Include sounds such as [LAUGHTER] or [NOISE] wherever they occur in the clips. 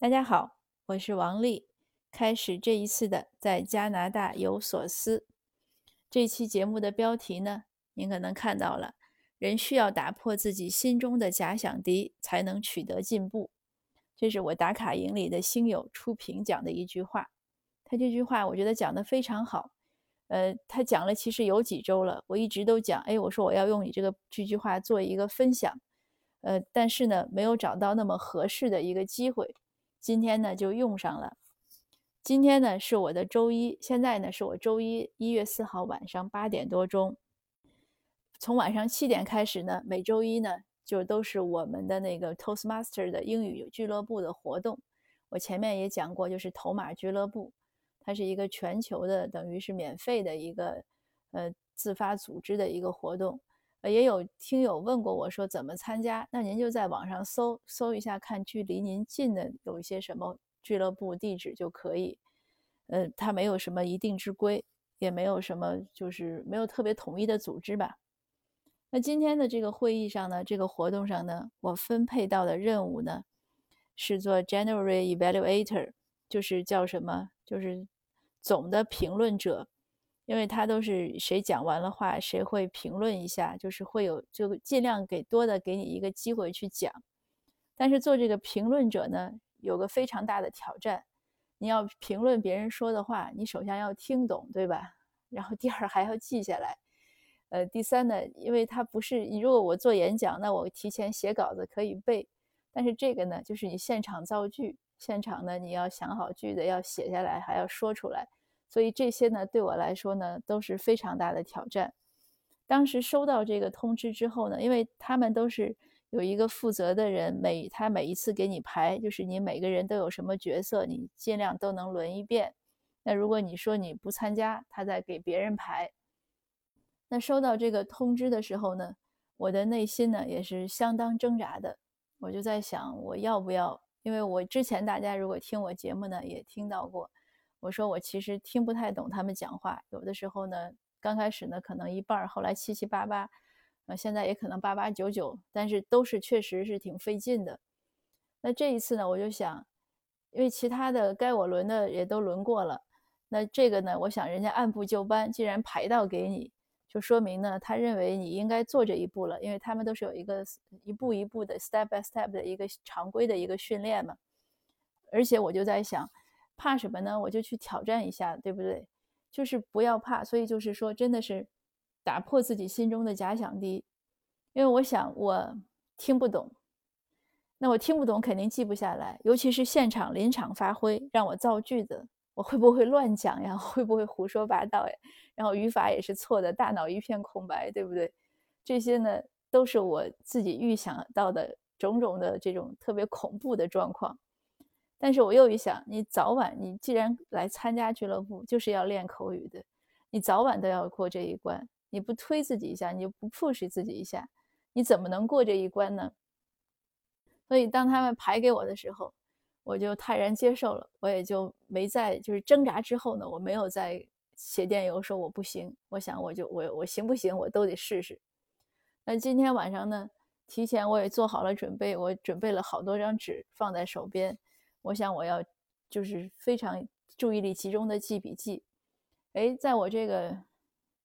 大家好，我是王丽。开始这一次的在加拿大有所思。这期节目的标题呢，您可能看到了，人需要打破自己心中的假想敌，才能取得进步。这是我打卡营里的星友初评讲的一句话。他这句话我觉得讲得非常好。呃，他讲了其实有几周了，我一直都讲，哎，我说我要用你这个这句话做一个分享。呃，但是呢，没有找到那么合适的一个机会。今天呢就用上了。今天呢是我的周一，现在呢是我周一一月四号晚上八点多钟。从晚上七点开始呢，每周一呢就都是我们的那个 Toastmaster 的英语俱乐部的活动。我前面也讲过，就是头马俱乐部，它是一个全球的，等于是免费的一个呃自发组织的一个活动。呃，也有听友问过我说怎么参加，那您就在网上搜搜一下，看距离您近的有一些什么俱乐部地址就可以。呃，它没有什么一定之规，也没有什么就是没有特别统一的组织吧。那今天的这个会议上呢，这个活动上呢，我分配到的任务呢是做 January Evaluator，就是叫什么，就是总的评论者。因为他都是谁讲完了话，谁会评论一下，就是会有就尽量给多的给你一个机会去讲。但是做这个评论者呢，有个非常大的挑战，你要评论别人说的话，你首先要听懂，对吧？然后第二还要记下来。呃，第三呢，因为它不是你如果我做演讲，那我提前写稿子可以背，但是这个呢，就是你现场造句，现场呢你要想好句子要写下来，还要说出来。所以这些呢，对我来说呢，都是非常大的挑战。当时收到这个通知之后呢，因为他们都是有一个负责的人，每他每一次给你排，就是你每个人都有什么角色，你尽量都能轮一遍。那如果你说你不参加，他再给别人排。那收到这个通知的时候呢，我的内心呢也是相当挣扎的。我就在想，我要不要？因为我之前大家如果听我节目呢，也听到过。我说我其实听不太懂他们讲话，有的时候呢，刚开始呢可能一半，后来七七八八，呃，现在也可能八八九九，但是都是确实是挺费劲的。那这一次呢，我就想，因为其他的该我轮的也都轮过了，那这个呢，我想人家按部就班，既然排到给你，就说明呢，他认为你应该做这一步了，因为他们都是有一个一步一步的 step by step 的一个常规的一个训练嘛。而且我就在想。怕什么呢？我就去挑战一下，对不对？就是不要怕。所以就是说，真的是打破自己心中的假想敌。因为我想，我听不懂，那我听不懂肯定记不下来。尤其是现场临场发挥，让我造句子，我会不会乱讲呀？[LAUGHS] 会不会胡说八道呀？然后语法也是错的，大脑一片空白，对不对？这些呢，都是我自己预想到的种种的这种特别恐怖的状况。但是我又一想，你早晚你既然来参加俱乐部，就是要练口语的，你早晚都要过这一关。你不推自己一下，你就不 push 自己一下，你怎么能过这一关呢？所以当他们排给我的时候，我就泰然接受了，我也就没在就是挣扎之后呢，我没有再写电邮说我不行。我想我就我我行不行，我都得试试。那今天晚上呢，提前我也做好了准备，我准备了好多张纸放在手边。我想我要就是非常注意力集中的记笔记，哎，在我这个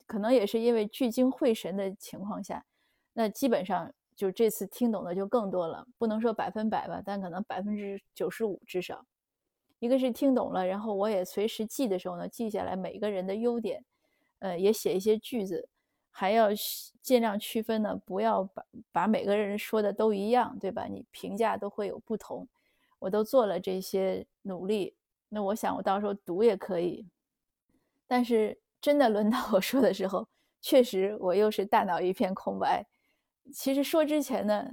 可能也是因为聚精会神的情况下，那基本上就这次听懂的就更多了，不能说百分百吧，但可能百分之九十五至少。一个是听懂了，然后我也随时记的时候呢，记下来每个人的优点，呃，也写一些句子，还要尽量区分呢，不要把把每个人说的都一样，对吧？你评价都会有不同。我都做了这些努力，那我想我到时候读也可以。但是真的轮到我说的时候，确实我又是大脑一片空白。其实说之前呢，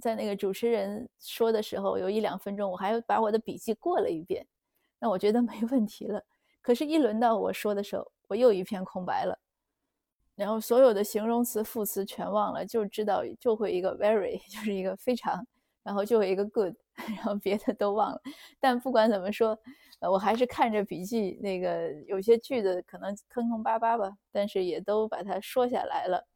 在那个主持人说的时候，有一两分钟，我还把我的笔记过了一遍，那我觉得没问题了。可是，一轮到我说的时候，我又一片空白了，然后所有的形容词、副词全忘了，就知道就会一个 very，就是一个非常。然后就有一个 good，[LAUGHS] 然后别的都忘了。但不管怎么说，我还是看着笔记，那个有些句子可能坑坑巴巴吧，但是也都把它说下来了。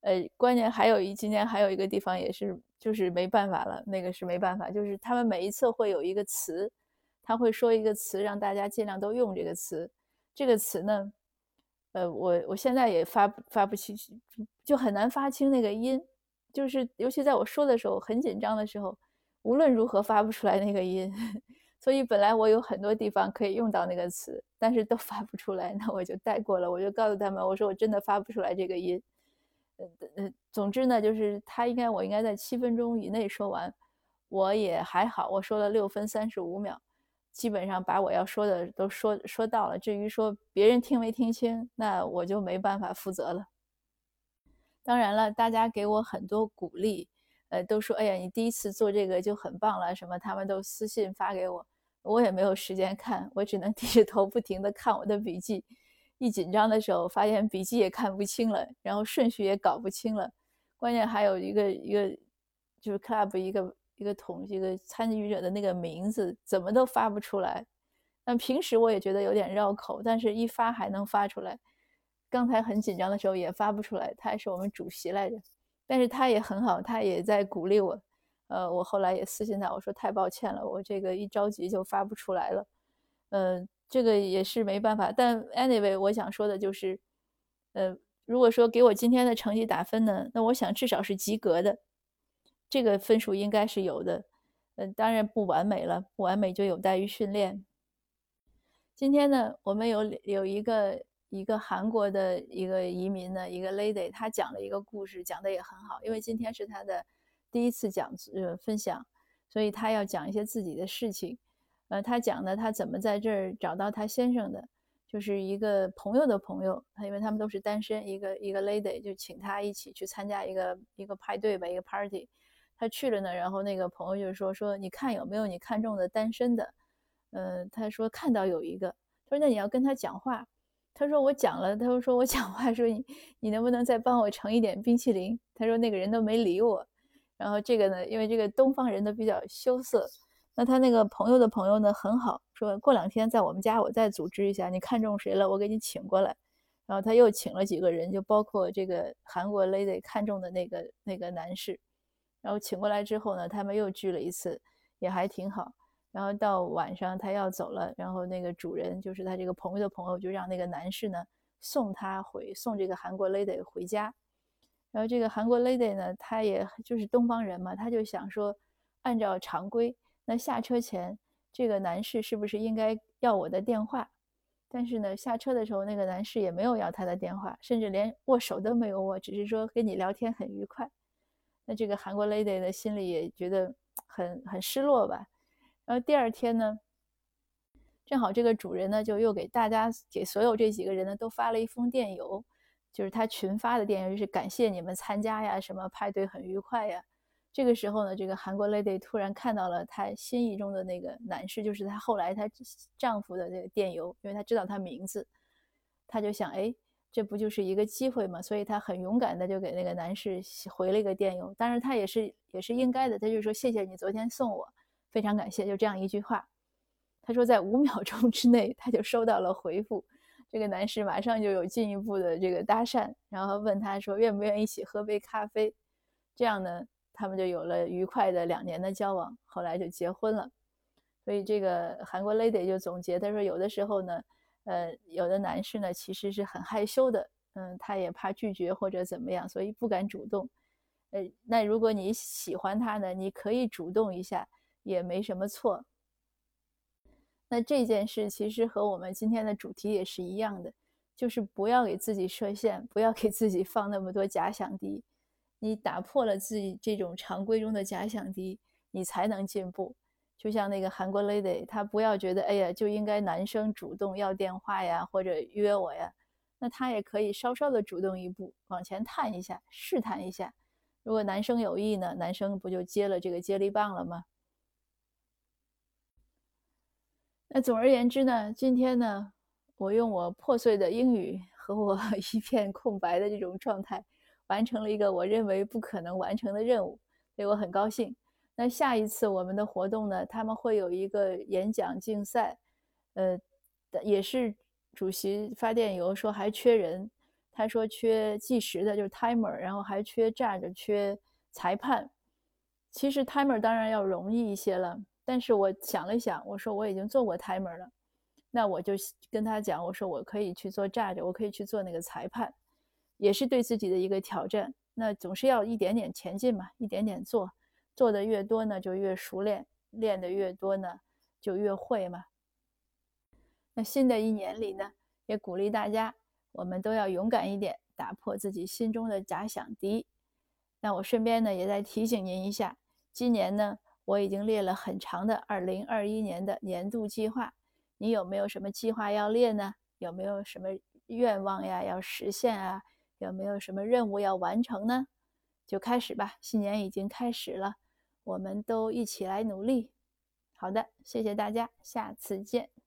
呃，关键还有一今天还有一个地方也是，就是没办法了，那个是没办法，就是他们每一次会有一个词，他会说一个词，让大家尽量都用这个词。这个词呢，呃，我我现在也发发不清，就很难发清那个音，就是尤其在我说的时候很紧张的时候，无论如何发不出来那个音。[LAUGHS] 所以本来我有很多地方可以用到那个词，但是都发不出来，那我就带过了。我就告诉他们，我说我真的发不出来这个音。呃呃，总之呢，就是他应该我应该在七分钟以内说完，我也还好，我说了六分三十五秒，基本上把我要说的都说说到了。至于说别人听没听清，那我就没办法负责了。当然了，大家给我很多鼓励。呃，都说哎呀，你第一次做这个就很棒了，什么他们都私信发给我，我也没有时间看，我只能 [LAUGHS] 低着头不停的看我的笔记。一紧张的时候，发现笔记也看不清了，然后顺序也搞不清了，关键还有一个一个就是 club 一个一个统一个参与者的那个名字怎么都发不出来。但平时我也觉得有点绕口，但是一发还能发出来。刚才很紧张的时候也发不出来，他还是我们主席来着。但是他也很好，他也在鼓励我。呃，我后来也私信他，我说太抱歉了，我这个一着急就发不出来了。呃，这个也是没办法。但 anyway，我想说的就是，呃，如果说给我今天的成绩打分呢，那我想至少是及格的，这个分数应该是有的。嗯，当然不完美了，不完美就有待于训练。今天呢，我们有有一个。一个韩国的一个移民的一个 lady，她讲了一个故事，讲的也很好。因为今天是她的第一次讲呃分享，所以她要讲一些自己的事情。呃，她讲的她怎么在这儿找到她先生的，就是一个朋友的朋友，他因为他们都是单身，一个一个 lady 就请她一起去参加一个一个派对吧，一个 party。他去了呢，然后那个朋友就说说你看有没有你看中的单身的？嗯，他说看到有一个，他说那你要跟他讲话。他说我讲了，他说说我讲话说你你能不能再帮我盛一点冰淇淋？他说那个人都没理我。然后这个呢，因为这个东方人都比较羞涩，那他那个朋友的朋友呢很好，说过两天在我们家我再组织一下，你看中谁了我给你请过来。然后他又请了几个人，就包括这个韩国 lady 看中的那个那个男士，然后请过来之后呢，他们又聚了一次，也还挺好。然后到晚上他要走了，然后那个主人就是他这个朋友的朋友，就让那个男士呢送他回，送这个韩国 lady 回家。然后这个韩国 lady 呢，他也就是东方人嘛，他就想说，按照常规，那下车前这个男士是不是应该要我的电话？但是呢，下车的时候那个男士也没有要他的电话，甚至连握手都没有握，只是说跟你聊天很愉快。那这个韩国 lady 的心里也觉得很很失落吧。然后第二天呢，正好这个主人呢就又给大家给所有这几个人呢都发了一封电邮，就是他群发的电邮，就是感谢你们参加呀，什么派对很愉快呀。这个时候呢，这个韩国 lady 突然看到了她心意中的那个男士，就是她后来她丈夫的这个电邮，因为她知道他名字，她就想，哎，这不就是一个机会嘛？所以她很勇敢的就给那个男士回了一个电邮。当然，她也是也是应该的，她就说谢谢你昨天送我。非常感谢，就这样一句话。他说，在五秒钟之内，他就收到了回复。这个男士马上就有进一步的这个搭讪，然后问他说，愿不愿意一起喝杯咖啡？这样呢，他们就有了愉快的两年的交往，后来就结婚了。所以这个韩国 lady 就总结，他说，有的时候呢，呃，有的男士呢其实是很害羞的，嗯，他也怕拒绝或者怎么样，所以不敢主动。呃，那如果你喜欢他呢，你可以主动一下。也没什么错。那这件事其实和我们今天的主题也是一样的，就是不要给自己设限，不要给自己放那么多假想敌。你打破了自己这种常规中的假想敌，你才能进步。就像那个韩国 lady，她不要觉得哎呀就应该男生主动要电话呀，或者约我呀，那她也可以稍稍的主动一步，往前探一下，试探一下。如果男生有意呢，男生不就接了这个接力棒了吗？那总而言之呢，今天呢，我用我破碎的英语和我 [LAUGHS] 一片空白的这种状态，完成了一个我认为不可能完成的任务，所以我很高兴。那下一次我们的活动呢，他们会有一个演讲竞赛，呃，也是主席发电邮说还缺人，他说缺计时的，就是 timer，然后还缺站着缺裁判。其实 timer 当然要容易一些了，但是我想了想，我说我已经做过 timer 了，那我就跟他讲，我说我可以去做 judge，我可以去做那个裁判，也是对自己的一个挑战。那总是要一点点前进嘛，一点点做，做的越多呢，就越熟练；练的越多呢，就越会嘛。那新的一年里呢，也鼓励大家，我们都要勇敢一点，打破自己心中的假想敌。那我顺便呢，也再提醒您一下，今年呢，我已经列了很长的2021年的年度计划。你有没有什么计划要列呢？有没有什么愿望呀要实现啊？有没有什么任务要完成呢？就开始吧，新年已经开始了，我们都一起来努力。好的，谢谢大家，下次见。